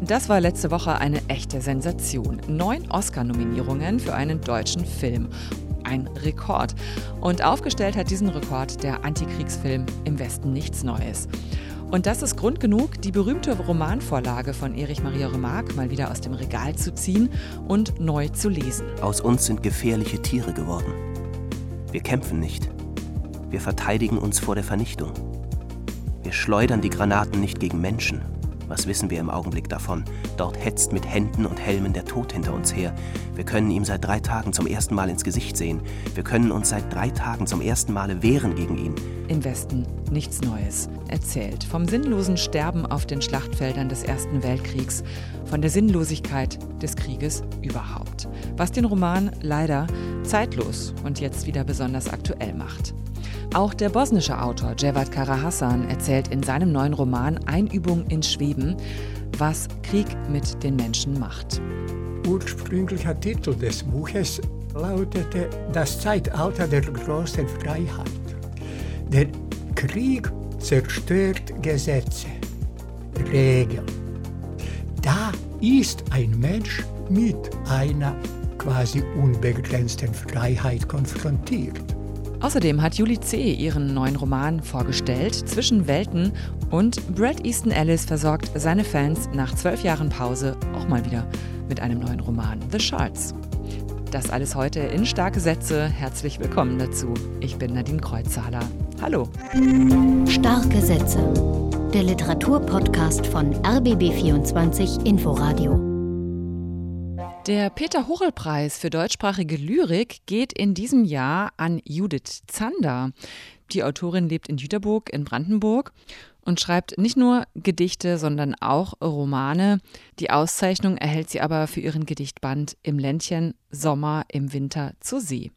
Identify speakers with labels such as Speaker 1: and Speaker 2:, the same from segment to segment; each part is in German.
Speaker 1: Das war letzte Woche eine echte Sensation. Neun Oscar-Nominierungen für einen deutschen Film. Ein Rekord. Und aufgestellt hat diesen Rekord der Antikriegsfilm Im Westen nichts Neues. Und das ist Grund genug, die berühmte Romanvorlage von Erich Maria Remarque mal wieder aus dem Regal zu ziehen und neu zu lesen.
Speaker 2: Aus uns sind gefährliche Tiere geworden. Wir kämpfen nicht. Wir verteidigen uns vor der Vernichtung. Wir schleudern die Granaten nicht gegen Menschen, was wissen wir im Augenblick davon? Dort hetzt mit Händen und Helmen der Tod hinter uns her. Wir können ihm seit drei Tagen zum ersten Mal ins Gesicht sehen. Wir können uns seit drei Tagen zum ersten Male wehren gegen ihn.
Speaker 1: Im Westen nichts Neues. Erzählt vom sinnlosen Sterben auf den Schlachtfeldern des Ersten Weltkriegs, von der Sinnlosigkeit des Krieges überhaupt. Was den Roman leider zeitlos und jetzt wieder besonders aktuell macht. Auch der bosnische Autor Cevat Karahassan erzählt in seinem neuen Roman Einübung in Schweben, was Krieg mit den Menschen macht.
Speaker 3: Ursprünglicher Titel des Buches lautete Das Zeitalter der großen Freiheit. Der Krieg zerstört Gesetze, Regeln. Da ist ein Mensch mit einer quasi unbegrenzten Freiheit konfrontiert.
Speaker 1: Außerdem hat Julie C. ihren neuen Roman vorgestellt, Zwischen Welten, und Brad Easton Ellis versorgt seine Fans nach zwölf Jahren Pause auch mal wieder mit einem neuen Roman, The Shards. Das alles heute in starke Sätze. Herzlich willkommen dazu. Ich bin Nadine Kreuzzahler. Hallo.
Speaker 4: Starke Sätze. Der Literaturpodcast von RBB24 Inforadio.
Speaker 1: Der Peter-Hochel-Preis für deutschsprachige Lyrik geht in diesem Jahr an Judith Zander. Die Autorin lebt in Jüterburg in Brandenburg und schreibt nicht nur Gedichte, sondern auch Romane. Die Auszeichnung erhält sie aber für ihren Gedichtband Im Ländchen Sommer im Winter zur See.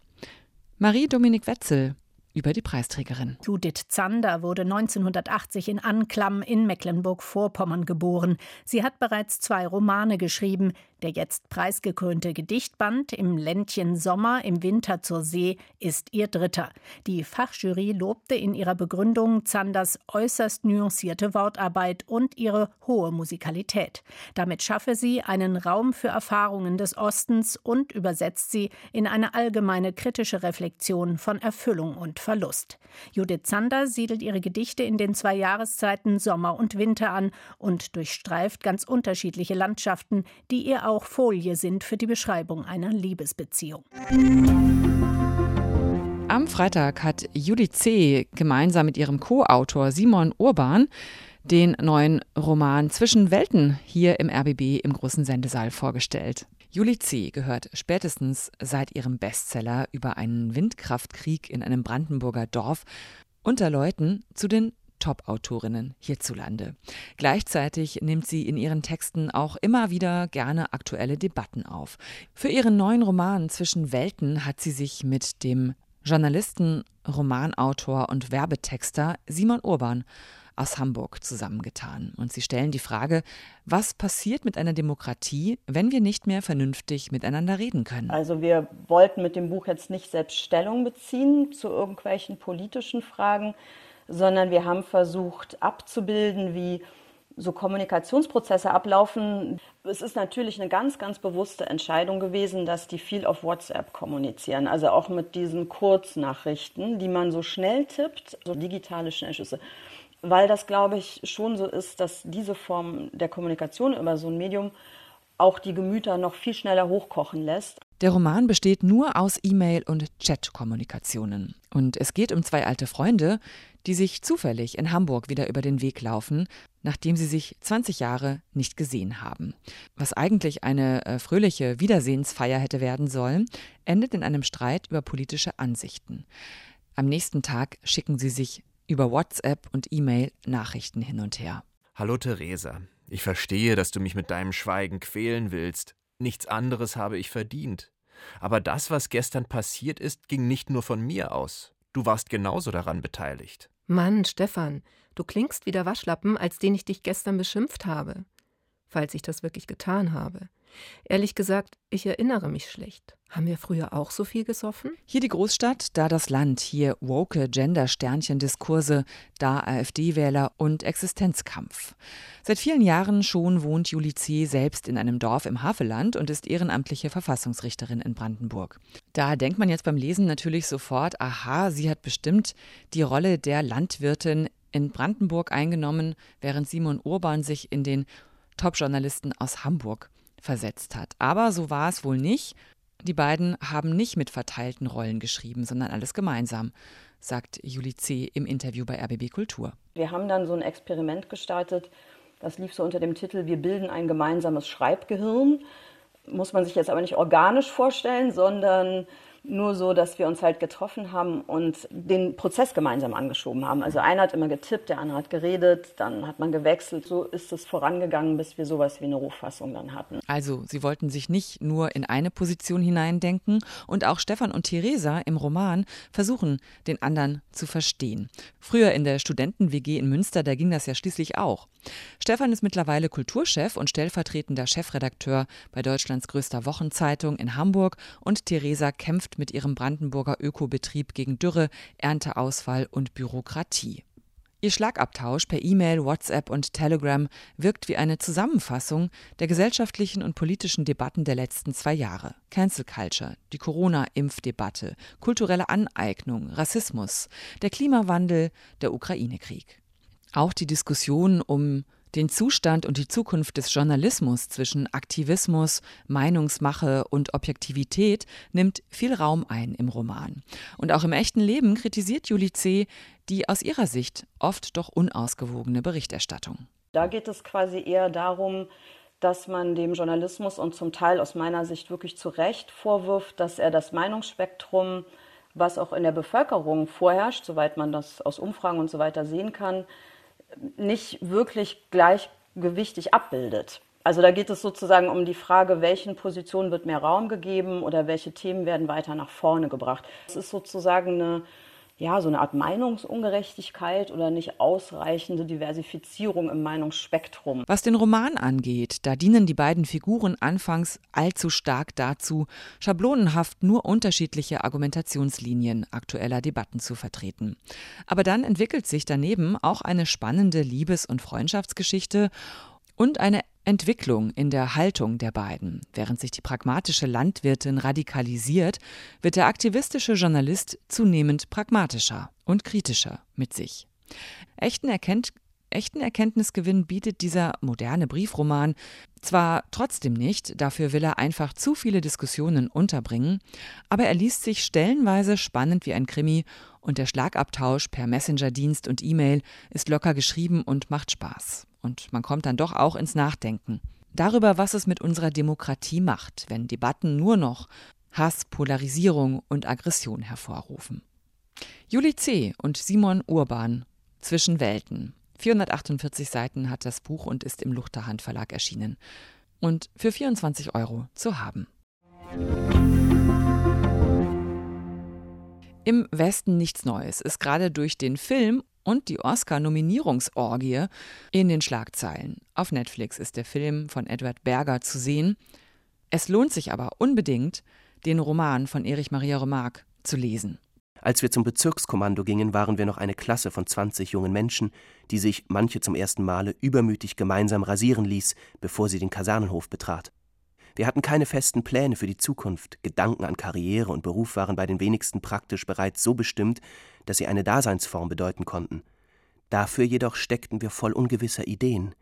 Speaker 1: Marie-Dominik Wetzel über die Preisträgerin.
Speaker 5: Judith Zander wurde 1980 in Anklam in Mecklenburg-Vorpommern geboren. Sie hat bereits zwei Romane geschrieben. Der jetzt preisgekrönte Gedichtband Im Ländchen Sommer im Winter zur See ist ihr dritter. Die Fachjury lobte in ihrer Begründung Zanders äußerst nuancierte Wortarbeit und ihre hohe Musikalität. Damit schaffe sie einen Raum für Erfahrungen des Ostens und übersetzt sie in eine allgemeine kritische Reflexion von Erfüllung und Verlust. Judith Zander siedelt ihre Gedichte in den zwei Jahreszeiten Sommer und Winter an und durchstreift ganz unterschiedliche Landschaften, die ihr auch Folie sind für die Beschreibung einer Liebesbeziehung.
Speaker 1: Am Freitag hat Judith C. gemeinsam mit ihrem Co-Autor Simon Urban den neuen Roman Zwischen Welten hier im RBB im großen Sendesaal vorgestellt. Julie C. gehört spätestens seit ihrem Bestseller über einen Windkraftkrieg in einem Brandenburger Dorf unter Leuten zu den Top-Autorinnen hierzulande. Gleichzeitig nimmt sie in ihren Texten auch immer wieder gerne aktuelle Debatten auf. Für ihren neuen Roman Zwischen Welten hat sie sich mit dem Journalisten, Romanautor und Werbetexter Simon Urban aus Hamburg zusammengetan. Und sie stellen die Frage, was passiert mit einer Demokratie, wenn wir nicht mehr vernünftig miteinander reden können?
Speaker 6: Also wir wollten mit dem Buch jetzt nicht selbst Stellung beziehen zu irgendwelchen politischen Fragen, sondern wir haben versucht abzubilden, wie so Kommunikationsprozesse ablaufen. Es ist natürlich eine ganz, ganz bewusste Entscheidung gewesen, dass die viel auf WhatsApp kommunizieren. Also auch mit diesen Kurznachrichten, die man so schnell tippt, so digitale Schnellschüsse. Weil das, glaube ich, schon so ist, dass diese Form der Kommunikation über so ein Medium auch die Gemüter noch viel schneller hochkochen lässt.
Speaker 1: Der Roman besteht nur aus E-Mail- und Chat-Kommunikationen. Und es geht um zwei alte Freunde, die sich zufällig in Hamburg wieder über den Weg laufen, nachdem sie sich 20 Jahre nicht gesehen haben. Was eigentlich eine äh, fröhliche Wiedersehensfeier hätte werden sollen, endet in einem Streit über politische Ansichten. Am nächsten Tag schicken sie sich über WhatsApp und E-Mail Nachrichten hin und her.
Speaker 7: Hallo Theresa, ich verstehe, dass du mich mit deinem Schweigen quälen willst. Nichts anderes habe ich verdient. Aber das, was gestern passiert ist, ging nicht nur von mir aus. Du warst genauso daran beteiligt.
Speaker 8: Mann, Stefan, du klingst wie der Waschlappen, als den ich dich gestern beschimpft habe. Falls ich das wirklich getan habe. Ehrlich gesagt, ich erinnere mich schlecht. Haben wir früher auch so viel gesoffen?
Speaker 1: Hier die Großstadt, da das Land, hier woke Gender-Sternchen-Diskurse, da AfD-Wähler und Existenzkampf. Seit vielen Jahren schon wohnt Julie C. selbst in einem Dorf im Havelland und ist ehrenamtliche Verfassungsrichterin in Brandenburg. Da denkt man jetzt beim Lesen natürlich sofort, aha, sie hat bestimmt die Rolle der Landwirtin in Brandenburg eingenommen, während Simon Urban sich in den Top-Journalisten aus Hamburg versetzt hat. Aber so war es wohl nicht. Die beiden haben nicht mit verteilten Rollen geschrieben, sondern alles gemeinsam, sagt Julie C. im Interview bei RBB Kultur.
Speaker 6: Wir haben dann so ein Experiment gestartet, das lief so unter dem Titel Wir bilden ein gemeinsames Schreibgehirn. Muss man sich jetzt aber nicht organisch vorstellen, sondern nur so, dass wir uns halt getroffen haben und den Prozess gemeinsam angeschoben haben. Also einer hat immer getippt, der andere hat geredet, dann hat man gewechselt. So ist es vorangegangen, bis wir sowas wie eine Ruffassung dann hatten.
Speaker 1: Also, sie wollten sich nicht nur in eine Position hineindenken und auch Stefan und Theresa im Roman versuchen, den anderen zu verstehen. Früher in der Studenten-WG in Münster, da ging das ja schließlich auch. Stefan ist mittlerweile Kulturchef und stellvertretender Chefredakteur bei Deutschlands größter Wochenzeitung in Hamburg und Theresa kämpft mit ihrem Brandenburger Ökobetrieb gegen Dürre, Ernteausfall und Bürokratie. Ihr Schlagabtausch per E-Mail, WhatsApp und Telegram wirkt wie eine Zusammenfassung der gesellschaftlichen und politischen Debatten der letzten zwei Jahre. Cancel Culture, die Corona-Impfdebatte, kulturelle Aneignung, Rassismus, der Klimawandel, der Ukraine-Krieg. Auch die Diskussion um den Zustand und die Zukunft des Journalismus zwischen Aktivismus, Meinungsmache und Objektivität nimmt viel Raum ein im Roman. Und auch im echten Leben kritisiert Julie C. die aus ihrer Sicht oft doch unausgewogene Berichterstattung.
Speaker 6: Da geht es quasi eher darum, dass man dem Journalismus und zum Teil aus meiner Sicht wirklich zu Recht vorwirft, dass er das Meinungsspektrum, was auch in der Bevölkerung vorherrscht, soweit man das aus Umfragen und so weiter sehen kann, nicht wirklich gleichgewichtig abbildet. Also da geht es sozusagen um die Frage, welchen Positionen wird mehr Raum gegeben oder welche Themen werden weiter nach vorne gebracht. Es ist sozusagen eine ja, so eine Art Meinungsungerechtigkeit oder nicht ausreichende Diversifizierung im Meinungsspektrum.
Speaker 1: Was den Roman angeht, da dienen die beiden Figuren anfangs allzu stark dazu, schablonenhaft nur unterschiedliche Argumentationslinien aktueller Debatten zu vertreten. Aber dann entwickelt sich daneben auch eine spannende Liebes- und Freundschaftsgeschichte und eine Entwicklung in der Haltung der beiden. Während sich die pragmatische Landwirtin radikalisiert, wird der aktivistische Journalist zunehmend pragmatischer und kritischer mit sich. Echten, Erkennt echten Erkenntnisgewinn bietet dieser moderne Briefroman zwar trotzdem nicht, dafür will er einfach zu viele Diskussionen unterbringen, aber er liest sich stellenweise spannend wie ein Krimi und der Schlagabtausch per Messenger-Dienst und E-Mail ist locker geschrieben und macht Spaß. Und man kommt dann doch auch ins Nachdenken. Darüber, was es mit unserer Demokratie macht, wenn Debatten nur noch Hass, Polarisierung und Aggression hervorrufen. Juli C. und Simon Urban Zwischen Welten. 448 Seiten hat das Buch und ist im Luchterhand Verlag erschienen. Und für 24 Euro zu haben. Im Westen nichts Neues ist gerade durch den Film und die Oscar-Nominierungsorgie in den Schlagzeilen. Auf Netflix ist der Film von Edward Berger zu sehen. Es lohnt sich aber unbedingt, den Roman von Erich Maria Remarque zu lesen.
Speaker 2: Als wir zum Bezirkskommando gingen, waren wir noch eine Klasse von 20 jungen Menschen, die sich, manche zum ersten Male, übermütig gemeinsam rasieren ließ, bevor sie den Kasernenhof betrat. Wir hatten keine festen Pläne für die Zukunft, Gedanken an Karriere und Beruf waren bei den wenigsten praktisch bereits so bestimmt, dass sie eine Daseinsform bedeuten konnten. Dafür jedoch steckten wir voll ungewisser Ideen,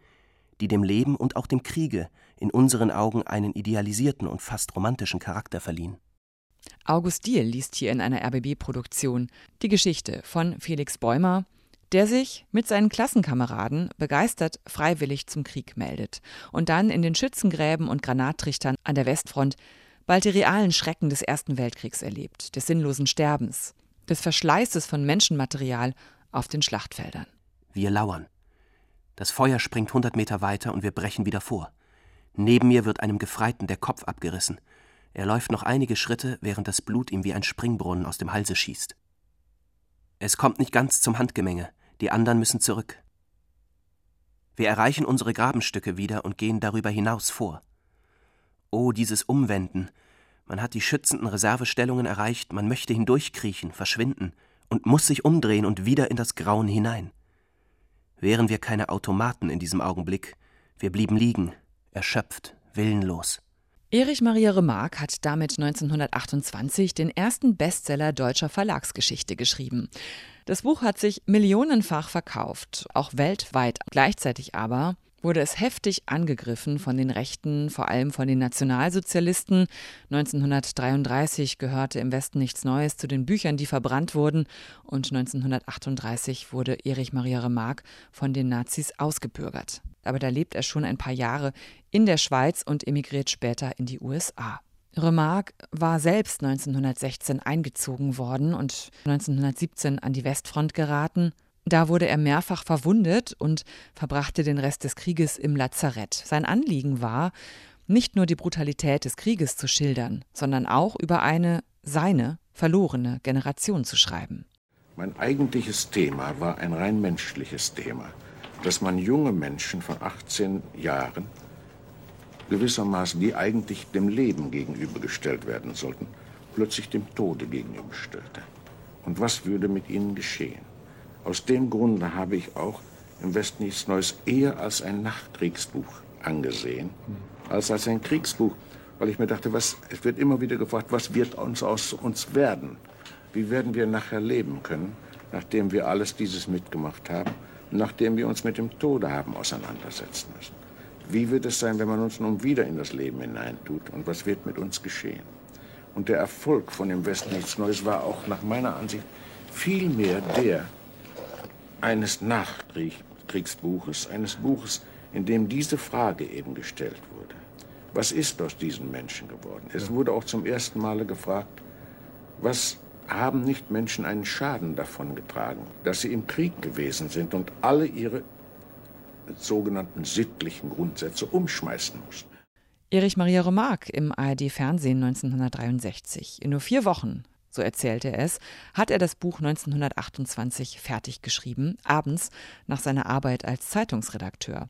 Speaker 2: die dem Leben und auch dem Kriege in unseren Augen einen idealisierten und fast romantischen Charakter verliehen.
Speaker 1: August Diehl liest hier in einer RBB-Produktion die Geschichte von Felix Bäumer, der sich mit seinen Klassenkameraden begeistert freiwillig zum Krieg meldet und dann in den Schützengräben und Granattrichtern an der Westfront bald die realen Schrecken des Ersten Weltkriegs erlebt, des sinnlosen Sterbens, des Verschleißes von Menschenmaterial auf den Schlachtfeldern.
Speaker 2: Wir lauern. Das Feuer springt hundert Meter weiter und wir brechen wieder vor. Neben mir wird einem Gefreiten der Kopf abgerissen. Er läuft noch einige Schritte, während das Blut ihm wie ein Springbrunnen aus dem Halse schießt. Es kommt nicht ganz zum Handgemenge, die anderen müssen zurück. Wir erreichen unsere Grabenstücke wieder und gehen darüber hinaus vor. Oh, dieses Umwenden. Man hat die schützenden Reservestellungen erreicht, man möchte hindurchkriechen, verschwinden und muss sich umdrehen und wieder in das Grauen hinein. Wären wir keine Automaten in diesem Augenblick, wir blieben liegen, erschöpft, willenlos.
Speaker 1: Erich Maria Remarque hat damit 1928 den ersten Bestseller deutscher Verlagsgeschichte geschrieben. Das Buch hat sich millionenfach verkauft, auch weltweit. Gleichzeitig aber wurde es heftig angegriffen von den Rechten, vor allem von den Nationalsozialisten. 1933 gehörte im Westen nichts Neues zu den Büchern, die verbrannt wurden. Und 1938 wurde Erich Maria Remarque von den Nazis ausgebürgert. Aber da lebt er schon ein paar Jahre in der Schweiz und emigriert später in die USA. Remarque war selbst 1916 eingezogen worden und 1917 an die Westfront geraten. Da wurde er mehrfach verwundet und verbrachte den Rest des Krieges im Lazarett. Sein Anliegen war, nicht nur die Brutalität des Krieges zu schildern, sondern auch über eine seine verlorene Generation zu schreiben.
Speaker 9: Mein eigentliches Thema war ein rein menschliches Thema, dass man junge Menschen von 18 Jahren gewissermaßen, die eigentlich dem Leben gegenübergestellt werden sollten, plötzlich dem Tode gegenüberstellte. Und was würde mit ihnen geschehen? Aus dem Grunde habe ich auch im Westen nichts Neues eher als ein Nachkriegsbuch angesehen, als als ein Kriegsbuch, weil ich mir dachte, was, es wird immer wieder gefragt, was wird uns aus uns werden? Wie werden wir nachher leben können, nachdem wir alles dieses mitgemacht haben, nachdem wir uns mit dem Tode haben auseinandersetzen müssen? Wie wird es sein, wenn man uns nun wieder in das Leben hineintut? Und was wird mit uns geschehen? Und der Erfolg von dem Westen nichts Neues war auch nach meiner Ansicht vielmehr der eines Nachkriegsbuches, eines Buches, in dem diese Frage eben gestellt wurde. Was ist aus diesen Menschen geworden? Es wurde auch zum ersten Male gefragt, was haben nicht Menschen einen Schaden davon getragen, dass sie im Krieg gewesen sind und alle ihre sogenannten sittlichen Grundsätze umschmeißen mussten.
Speaker 1: Erich Maria Remarque im ARD-Fernsehen 1963. In nur vier Wochen, so erzählte er es, hat er das Buch 1928 fertig geschrieben, abends nach seiner Arbeit als Zeitungsredakteur.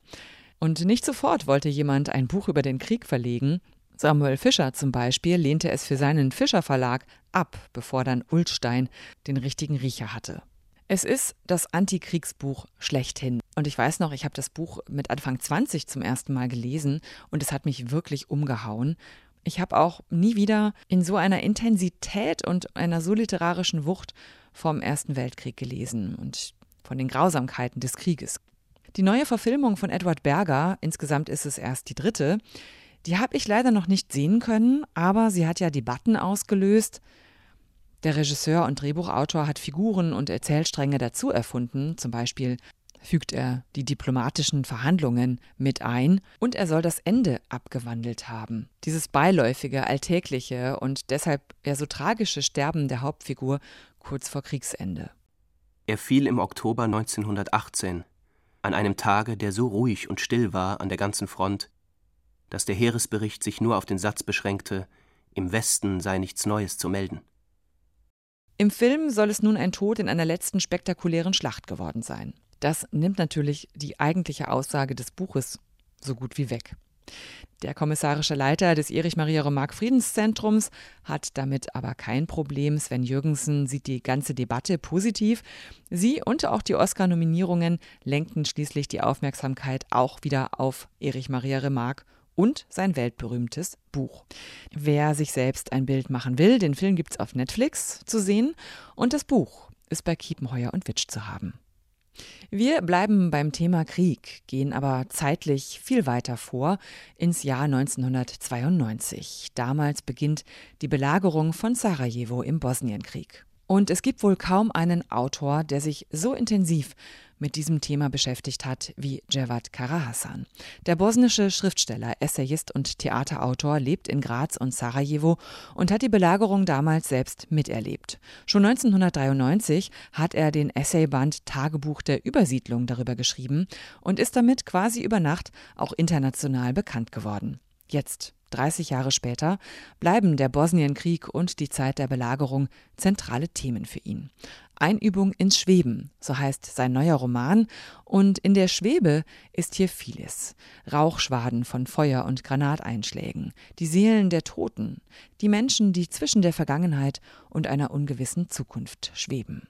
Speaker 1: Und nicht sofort wollte jemand ein Buch über den Krieg verlegen. Samuel Fischer zum Beispiel lehnte es für seinen Fischer Verlag ab, bevor dann Ulstein den richtigen Riecher hatte. Es ist das Antikriegsbuch schlechthin. Und ich weiß noch, ich habe das Buch mit Anfang 20 zum ersten Mal gelesen und es hat mich wirklich umgehauen. Ich habe auch nie wieder in so einer Intensität und einer so literarischen Wucht vom Ersten Weltkrieg gelesen und von den Grausamkeiten des Krieges. Die neue Verfilmung von Edward Berger, insgesamt ist es erst die dritte, die habe ich leider noch nicht sehen können, aber sie hat ja Debatten ausgelöst. Der Regisseur und Drehbuchautor hat Figuren und Erzählstränge dazu erfunden, zum Beispiel fügt er die diplomatischen Verhandlungen mit ein und er soll das Ende abgewandelt haben. Dieses beiläufige, alltägliche und deshalb eher so tragische Sterben der Hauptfigur kurz vor Kriegsende.
Speaker 2: Er fiel im Oktober 1918, an einem Tage, der so ruhig und still war an der ganzen Front, dass der Heeresbericht sich nur auf den Satz beschränkte, im Westen sei nichts Neues zu melden.
Speaker 1: Im Film soll es nun ein Tod in einer letzten spektakulären Schlacht geworden sein. Das nimmt natürlich die eigentliche Aussage des Buches so gut wie weg. Der kommissarische Leiter des Erich Maria Remarque Friedenszentrums hat damit aber kein Problem. Sven Jürgensen sieht die ganze Debatte positiv. Sie und auch die Oscar-Nominierungen lenkten schließlich die Aufmerksamkeit auch wieder auf Erich Maria Remarque und sein weltberühmtes Buch. Wer sich selbst ein Bild machen will, den Film gibt es auf Netflix zu sehen und das Buch ist bei Kiepenheuer und Witsch zu haben. Wir bleiben beim Thema Krieg, gehen aber zeitlich viel weiter vor ins Jahr 1992. Damals beginnt die Belagerung von Sarajevo im Bosnienkrieg. Und es gibt wohl kaum einen Autor, der sich so intensiv mit diesem Thema beschäftigt hat wie Cevat Karahasan. Der bosnische Schriftsteller, Essayist und Theaterautor lebt in Graz und Sarajevo und hat die Belagerung damals selbst miterlebt. Schon 1993 hat er den Essayband Tagebuch der Übersiedlung darüber geschrieben und ist damit quasi über Nacht auch international bekannt geworden. Jetzt 30 Jahre später bleiben der Bosnienkrieg und die Zeit der Belagerung zentrale Themen für ihn. Einübung ins Schweben, so heißt sein neuer Roman, und in der Schwebe ist hier vieles. Rauchschwaden von Feuer- und Granateinschlägen, die Seelen der Toten, die Menschen, die zwischen der Vergangenheit und einer ungewissen Zukunft schweben.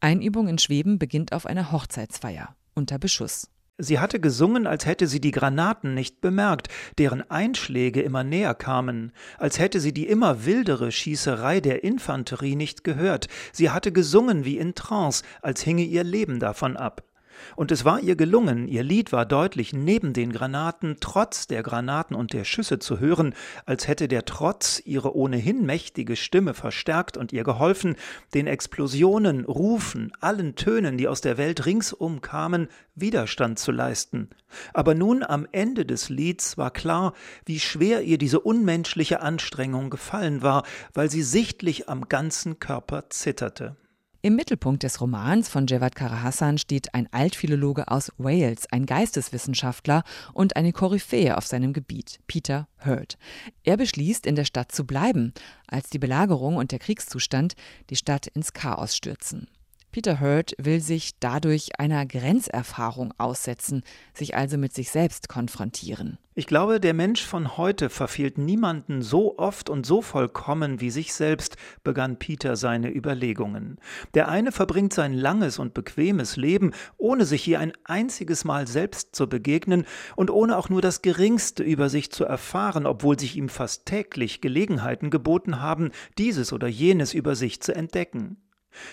Speaker 1: Einübung in Schweben beginnt auf einer Hochzeitsfeier unter Beschuss.
Speaker 10: Sie hatte gesungen, als hätte sie die Granaten nicht bemerkt, deren Einschläge immer näher kamen, als hätte sie die immer wildere Schießerei der Infanterie nicht gehört. Sie hatte gesungen wie in Trance, als hinge ihr Leben davon ab. Und es war ihr gelungen, ihr Lied war deutlich neben den Granaten, trotz der Granaten und der Schüsse zu hören, als hätte der Trotz ihre ohnehin mächtige Stimme verstärkt und ihr geholfen, den Explosionen, Rufen, allen Tönen, die aus der Welt ringsum kamen, Widerstand zu leisten. Aber nun am Ende des Lieds war klar, wie schwer ihr diese unmenschliche Anstrengung gefallen war, weil sie sichtlich am ganzen Körper zitterte.
Speaker 1: Im Mittelpunkt des Romans von Javad Karahassan steht ein Altphilologe aus Wales, ein Geisteswissenschaftler und eine Koryphäe auf seinem Gebiet, Peter Hurd. Er beschließt, in der Stadt zu bleiben, als die Belagerung und der Kriegszustand die Stadt ins Chaos stürzen. Peter Hurd will sich dadurch einer Grenzerfahrung aussetzen, sich also mit sich selbst konfrontieren.
Speaker 10: Ich glaube, der Mensch von heute verfehlt niemanden so oft und so vollkommen wie sich selbst, begann Peter seine Überlegungen. Der eine verbringt sein langes und bequemes Leben, ohne sich je ein einziges Mal selbst zu begegnen und ohne auch nur das geringste über sich zu erfahren, obwohl sich ihm fast täglich Gelegenheiten geboten haben, dieses oder jenes über sich zu entdecken.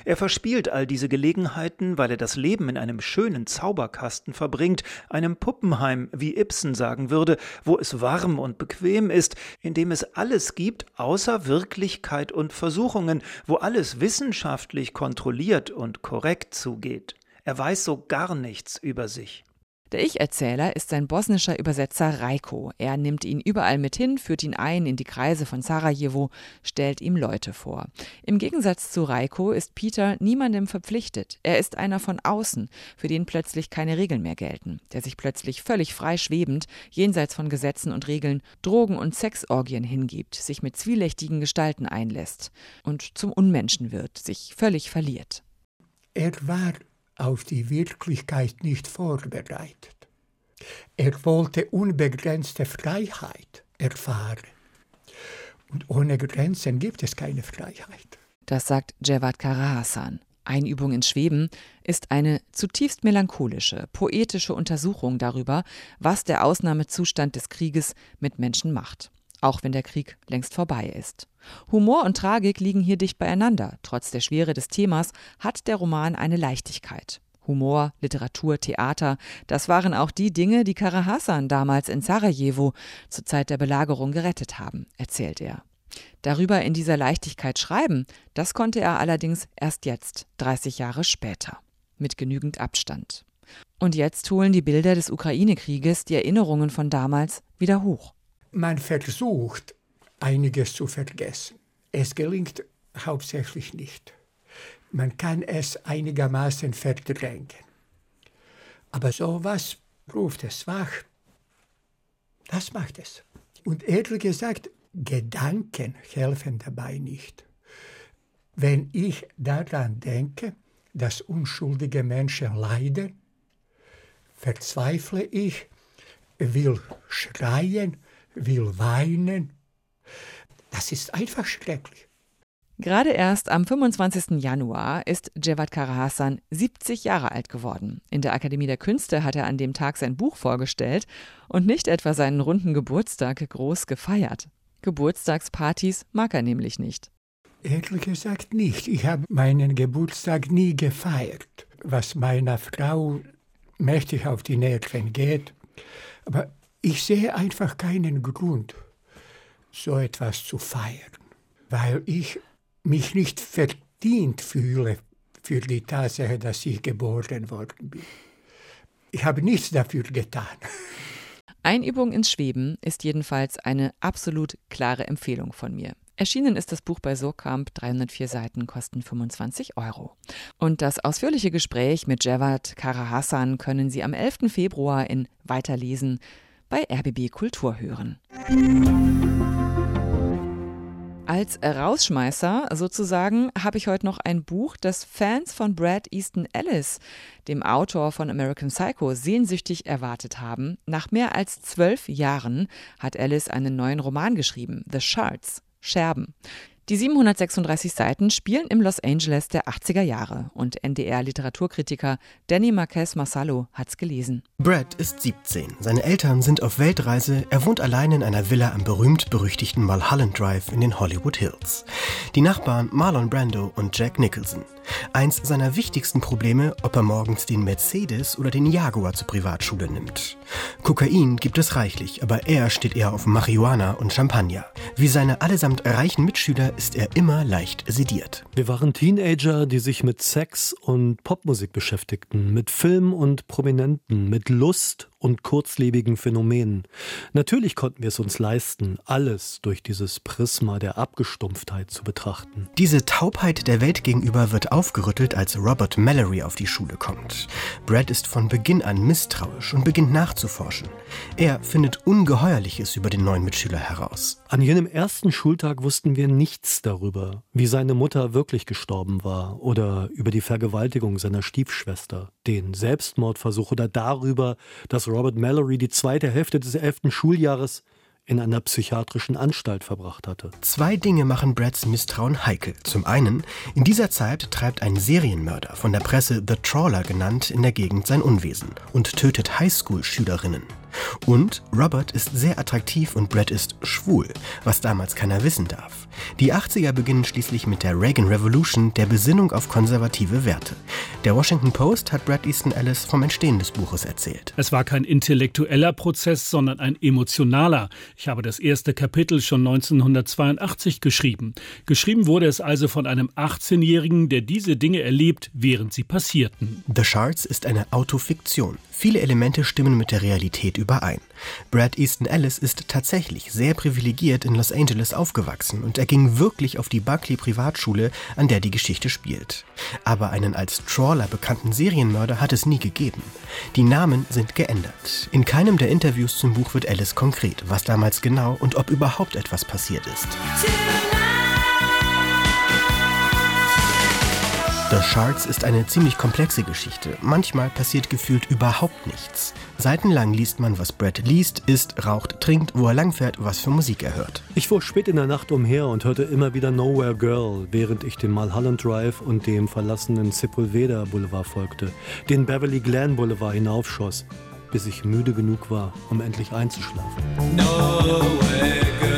Speaker 10: Er verspielt all diese Gelegenheiten, weil er das Leben in einem schönen Zauberkasten verbringt, einem Puppenheim, wie Ibsen sagen würde, wo es warm und bequem ist, in dem es alles gibt außer Wirklichkeit und Versuchungen, wo alles wissenschaftlich kontrolliert und korrekt zugeht. Er weiß so gar nichts über sich.
Speaker 1: Der Ich-Erzähler ist sein bosnischer Übersetzer Rajko. Er nimmt ihn überall mit hin, führt ihn ein in die Kreise von Sarajevo, stellt ihm Leute vor. Im Gegensatz zu Rajko ist Peter niemandem verpflichtet. Er ist einer von außen, für den plötzlich keine Regeln mehr gelten, der sich plötzlich völlig frei schwebend, jenseits von Gesetzen und Regeln, Drogen und Sexorgien hingibt, sich mit zwielichtigen Gestalten einlässt und zum Unmenschen wird, sich völlig verliert.
Speaker 3: Er war auf die Wirklichkeit nicht vorbereitet. Er wollte unbegrenzte Freiheit erfahren. Und ohne Grenzen gibt es keine Freiheit.
Speaker 1: Das sagt Javad Karahassan. Einübung ins Schweben ist eine zutiefst melancholische, poetische Untersuchung darüber, was der Ausnahmezustand des Krieges mit Menschen macht auch wenn der Krieg längst vorbei ist. Humor und Tragik liegen hier dicht beieinander. Trotz der Schwere des Themas hat der Roman eine Leichtigkeit. Humor, Literatur, Theater, das waren auch die Dinge, die Kara Hassan damals in Sarajevo zur Zeit der Belagerung gerettet haben, erzählt er. Darüber in dieser Leichtigkeit schreiben, das konnte er allerdings erst jetzt, 30 Jahre später, mit genügend Abstand. Und jetzt holen die Bilder des Ukraine-Krieges die Erinnerungen von damals wieder hoch.
Speaker 3: Man versucht, einiges zu vergessen. Es gelingt hauptsächlich nicht. Man kann es einigermaßen verdrängen. Aber sowas ruft es wach. Das macht es. Und ehrlich gesagt, Gedanken helfen dabei nicht. Wenn ich daran denke, dass unschuldige Menschen leiden, verzweifle ich, will schreien will weinen. Das ist einfach schrecklich.
Speaker 1: Gerade erst am 25. Januar ist Cevat Karahasan 70 Jahre alt geworden. In der Akademie der Künste hat er an dem Tag sein Buch vorgestellt und nicht etwa seinen runden Geburtstag groß gefeiert. Geburtstagspartys mag er nämlich nicht.
Speaker 3: Ehrlich gesagt nicht. Ich habe meinen Geburtstag nie gefeiert, was meiner Frau mächtig auf die Nerven geht. Aber ich sehe einfach keinen Grund, so etwas zu feiern, weil ich mich nicht verdient fühle für die Tatsache, dass ich geboren worden bin. Ich habe nichts dafür getan.
Speaker 1: Einübung ins Schweben ist jedenfalls eine absolut klare Empfehlung von mir. Erschienen ist das Buch bei Surkamp, 304 Seiten, kosten 25 Euro. Und das ausführliche Gespräch mit Javad Karahassan können Sie am 11. Februar in Weiterlesen bei RBB Kultur hören. Als Rausschmeißer sozusagen habe ich heute noch ein Buch, das Fans von Brad Easton Ellis, dem Autor von American Psycho, sehnsüchtig erwartet haben. Nach mehr als zwölf Jahren hat Ellis einen neuen Roman geschrieben, The Shards, Scherben. Die 736 Seiten spielen im Los Angeles der 80er Jahre und NDR-Literaturkritiker Danny Marquez Marsalo hat's gelesen.
Speaker 11: Brad ist 17. Seine Eltern sind auf Weltreise. Er wohnt allein in einer Villa am berühmt-berüchtigten Mulholland Drive in den Hollywood Hills. Die Nachbarn Marlon Brando und Jack Nicholson. Eins seiner wichtigsten Probleme, ob er morgens den Mercedes oder den Jaguar zur Privatschule nimmt. Kokain gibt es reichlich, aber er steht eher auf Marihuana und Champagner. Wie seine allesamt reichen Mitschüler ist er immer leicht sediert.
Speaker 12: Wir waren Teenager, die sich mit Sex und Popmusik beschäftigten, mit Film und Prominenten, mit Lust und kurzlebigen Phänomenen. Natürlich konnten wir es uns leisten, alles durch dieses Prisma der Abgestumpftheit zu betrachten.
Speaker 11: Diese Taubheit der Welt gegenüber wird aufgerüttelt, als Robert Mallory auf die Schule kommt. Brad ist von Beginn an misstrauisch und beginnt nachzuforschen. Er findet Ungeheuerliches über den neuen Mitschüler heraus.
Speaker 12: An jenem ersten Schultag wussten wir nichts darüber, wie seine Mutter wirklich gestorben war oder über die Vergewaltigung seiner Stiefschwester, den Selbstmordversuch oder darüber, dass Robert Mallory die zweite Hälfte des elften Schuljahres in einer psychiatrischen Anstalt verbracht hatte.
Speaker 11: Zwei Dinge machen Brads Misstrauen heikel. Zum einen, in dieser Zeit treibt ein Serienmörder, von der Presse The Trawler genannt, in der Gegend sein Unwesen und tötet Highschool-Schülerinnen. Und Robert ist sehr attraktiv und Brad ist schwul, was damals keiner wissen darf. Die 80er beginnen schließlich mit der Reagan Revolution, der Besinnung auf konservative Werte. Der Washington Post hat Brad Easton Ellis vom Entstehen des Buches erzählt.
Speaker 13: Es war kein intellektueller Prozess, sondern ein emotionaler. Ich habe das erste Kapitel schon 1982 geschrieben. Geschrieben wurde es also von einem 18-Jährigen, der diese Dinge erlebt, während sie passierten.
Speaker 11: The Shards ist eine Autofiktion. Viele Elemente stimmen mit der Realität überein. Brad Easton Ellis ist tatsächlich sehr privilegiert in Los Angeles aufgewachsen und er ging wirklich auf die Buckley Privatschule, an der die Geschichte spielt. Aber einen als Trawler bekannten Serienmörder hat es nie gegeben. Die Namen sind geändert. In keinem der Interviews zum Buch wird Ellis konkret, was damals genau und ob überhaupt etwas passiert ist. The Shards ist eine ziemlich komplexe Geschichte. Manchmal passiert gefühlt überhaupt nichts. Seitenlang liest man, was Brad liest, isst, raucht, trinkt, wo er langfährt, was für Musik er hört.
Speaker 12: Ich fuhr spät in der Nacht umher und hörte immer wieder Nowhere Girl, während ich dem Mulholland Drive und dem verlassenen Sepulveda Boulevard folgte, den Beverly Glen Boulevard hinaufschoss, bis ich müde genug war, um endlich einzuschlafen. Nowhere Girl,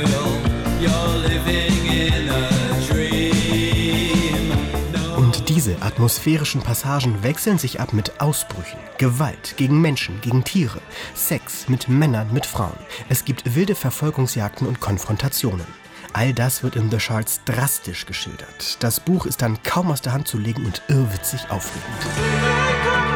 Speaker 11: atmosphärischen Passagen wechseln sich ab mit Ausbrüchen, Gewalt gegen Menschen, gegen Tiere, Sex mit Männern, mit Frauen. Es gibt wilde Verfolgungsjagden und Konfrontationen. All das wird in The Shards drastisch geschildert. Das Buch ist dann kaum aus der Hand zu legen und irrwitzig aufregend.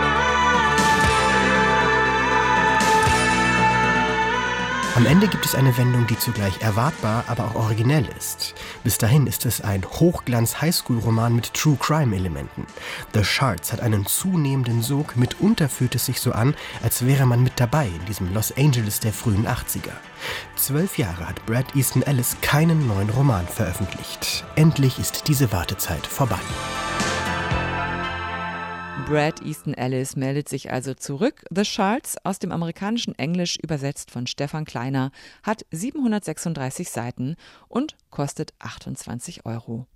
Speaker 11: Am Ende gibt es eine Wendung, die zugleich erwartbar, aber auch originell ist. Bis dahin ist es ein Hochglanz-Highschool-Roman mit True Crime-Elementen. The Shards hat einen zunehmenden Sog, mitunter fühlt es sich so an, als wäre man mit dabei in diesem Los Angeles der frühen 80er. Zwölf Jahre hat Brad Easton Ellis keinen neuen Roman veröffentlicht. Endlich ist diese Wartezeit vorbei.
Speaker 1: Brad Easton Ellis meldet sich also zurück. The Shards, aus dem amerikanischen Englisch übersetzt von Stefan Kleiner, hat 736 Seiten und kostet 28 Euro.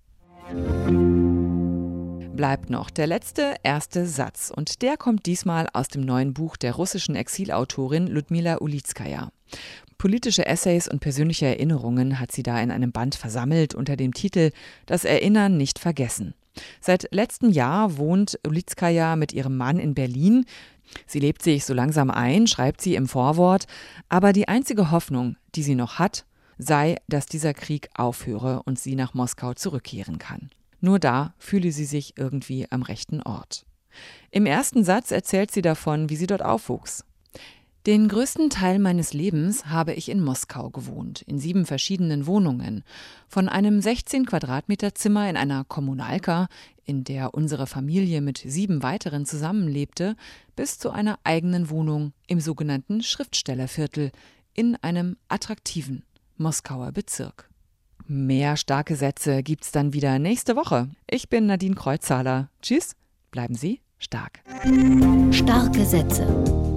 Speaker 1: Bleibt noch der letzte, erste Satz und der kommt diesmal aus dem neuen Buch der russischen Exilautorin Ludmila Ulitskaya. Politische Essays und persönliche Erinnerungen hat sie da in einem Band versammelt unter dem Titel Das Erinnern nicht vergessen. Seit letztem Jahr wohnt Ulitskaya mit ihrem Mann in Berlin. Sie lebt sich so langsam ein, schreibt sie im Vorwort, aber die einzige Hoffnung, die sie noch hat, sei, dass dieser Krieg aufhöre und sie nach Moskau zurückkehren kann. Nur da fühle sie sich irgendwie am rechten Ort. Im ersten Satz erzählt sie davon, wie sie dort aufwuchs. Den größten Teil meines Lebens habe ich in Moskau gewohnt, in sieben verschiedenen Wohnungen. Von einem 16 Quadratmeter Zimmer in einer Kommunalka, in der unsere Familie mit sieben weiteren zusammenlebte, bis zu einer eigenen Wohnung im sogenannten Schriftstellerviertel in einem attraktiven Moskauer Bezirk. Mehr starke Sätze gibt's dann wieder nächste Woche. Ich bin Nadine Kreuzhaler. Tschüss, bleiben Sie stark.
Speaker 4: Starke Sätze